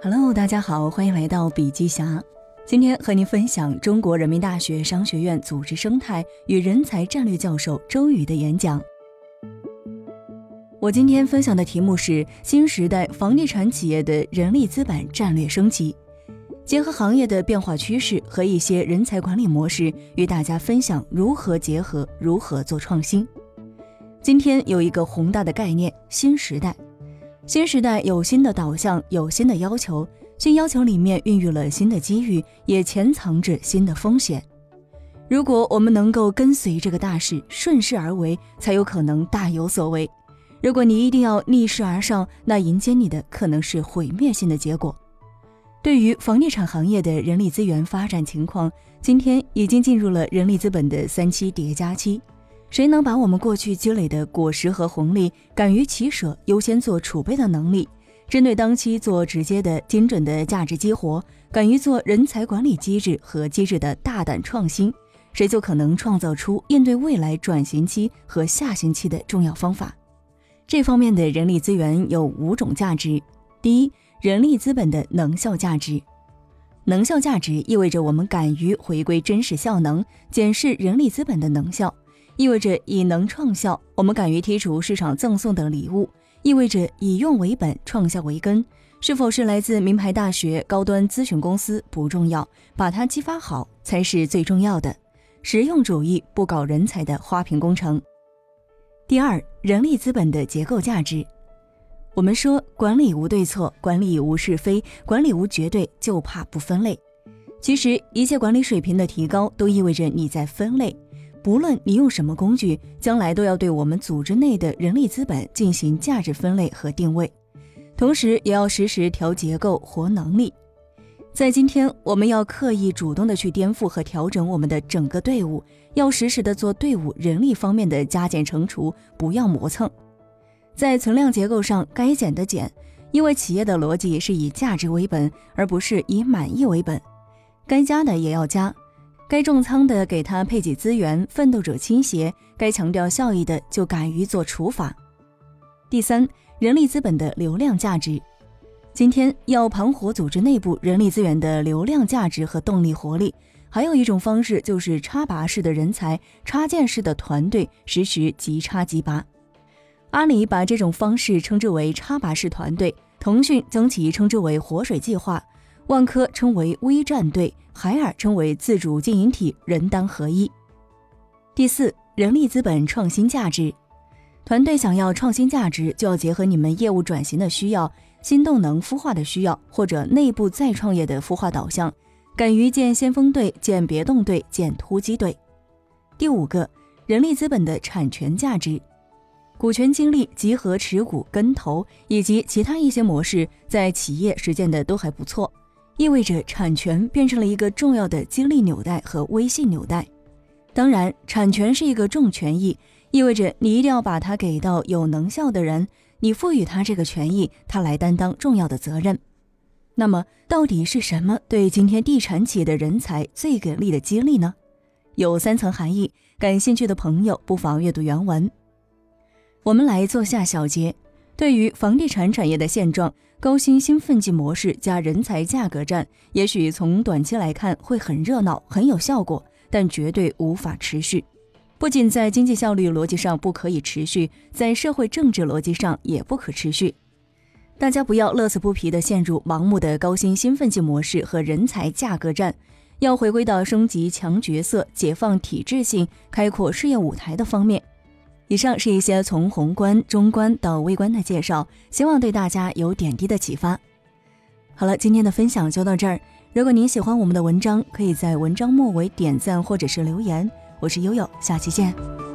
Hello，大家好，欢迎来到笔记侠。今天和您分享中国人民大学商学院组织生态与人才战略教授周宇的演讲。我今天分享的题目是新时代房地产企业的人力资本战略升级，结合行业的变化趋势和一些人才管理模式，与大家分享如何结合，如何做创新。今天有一个宏大的概念：新时代。新时代有新的导向，有新的要求，新要求里面孕育了新的机遇，也潜藏着新的风险。如果我们能够跟随这个大势，顺势而为，才有可能大有所为。如果你一定要逆势而上，那迎接你的可能是毁灭性的结果。对于房地产行业的人力资源发展情况，今天已经进入了人力资本的三期叠加期。谁能把我们过去积累的果实和红利，敢于取舍、优先做储备的能力，针对当期做直接的、精准的价值激活，敢于做人才管理机制和机制的大胆创新，谁就可能创造出应对未来转型期和下行期的重要方法。这方面的人力资源有五种价值：第一，人力资本的能效价值。能效价值意味着我们敢于回归真实效能，检视人力资本的能效。意味着以能创效，我们敢于剔除市场赠送的礼物；意味着以用为本，创效为根。是否是来自名牌大学、高端咨询公司不重要，把它激发好才是最重要的。实用主义不搞人才的花瓶工程。第二，人力资本的结构价值。我们说管理无对错，管理无是非，管理无绝对，就怕不分类。其实一切管理水平的提高，都意味着你在分类。不论你用什么工具，将来都要对我们组织内的人力资本进行价值分类和定位，同时也要实时调结构活能力。在今天，我们要刻意主动的去颠覆和调整我们的整个队伍，要实时的做队伍人力方面的加减乘除，不要磨蹭。在存量结构上，该减的减，因为企业的逻辑是以价值为本，而不是以满意为本。该加的也要加。该重仓的给他配给资源，奋斗者倾斜；该强调效益的就敢于做除法。第三，人力资本的流量价值。今天要盘活组织内部人力资源的流量价值和动力活力，还有一种方式就是插拔式的人才、插件式的团队，实时即插即拔。阿里把这种方式称之为插拔式团队，腾讯将其称之为活水计划。万科称为微战队，海尔称为自主经营体，人单合一。第四，人力资本创新价值，团队想要创新价值，就要结合你们业务转型的需要、新动能孵化的需要，或者内部再创业的孵化导向，敢于建先锋队、建别动队、建突击队。第五个，人力资本的产权价值。股权激励、集合持股、跟投以及其他一些模式，在企业实践的都还不错。意味着产权变成了一个重要的激励纽带和微信纽带。当然，产权是一个重权益，意味着你一定要把它给到有能效的人，你赋予他这个权益，他来担当重要的责任。那么，到底是什么对今天地产企业的人才最给力的激励呢？有三层含义，感兴趣的朋友不妨阅读原文。我们来做下小结。对于房地产产业的现状，高薪兴奋剂模式加人才价格战，也许从短期来看会很热闹、很有效果，但绝对无法持续。不仅在经济效率逻辑上不可以持续，在社会政治逻辑上也不可持续。大家不要乐此不疲地陷入盲目的高薪兴奋剂模式和人才价格战，要回归到升级强角色、解放体制性、开阔事业舞台的方面。以上是一些从宏观、中观到微观的介绍，希望对大家有点滴的启发。好了，今天的分享就到这儿。如果您喜欢我们的文章，可以在文章末尾点赞或者是留言。我是悠悠，下期见。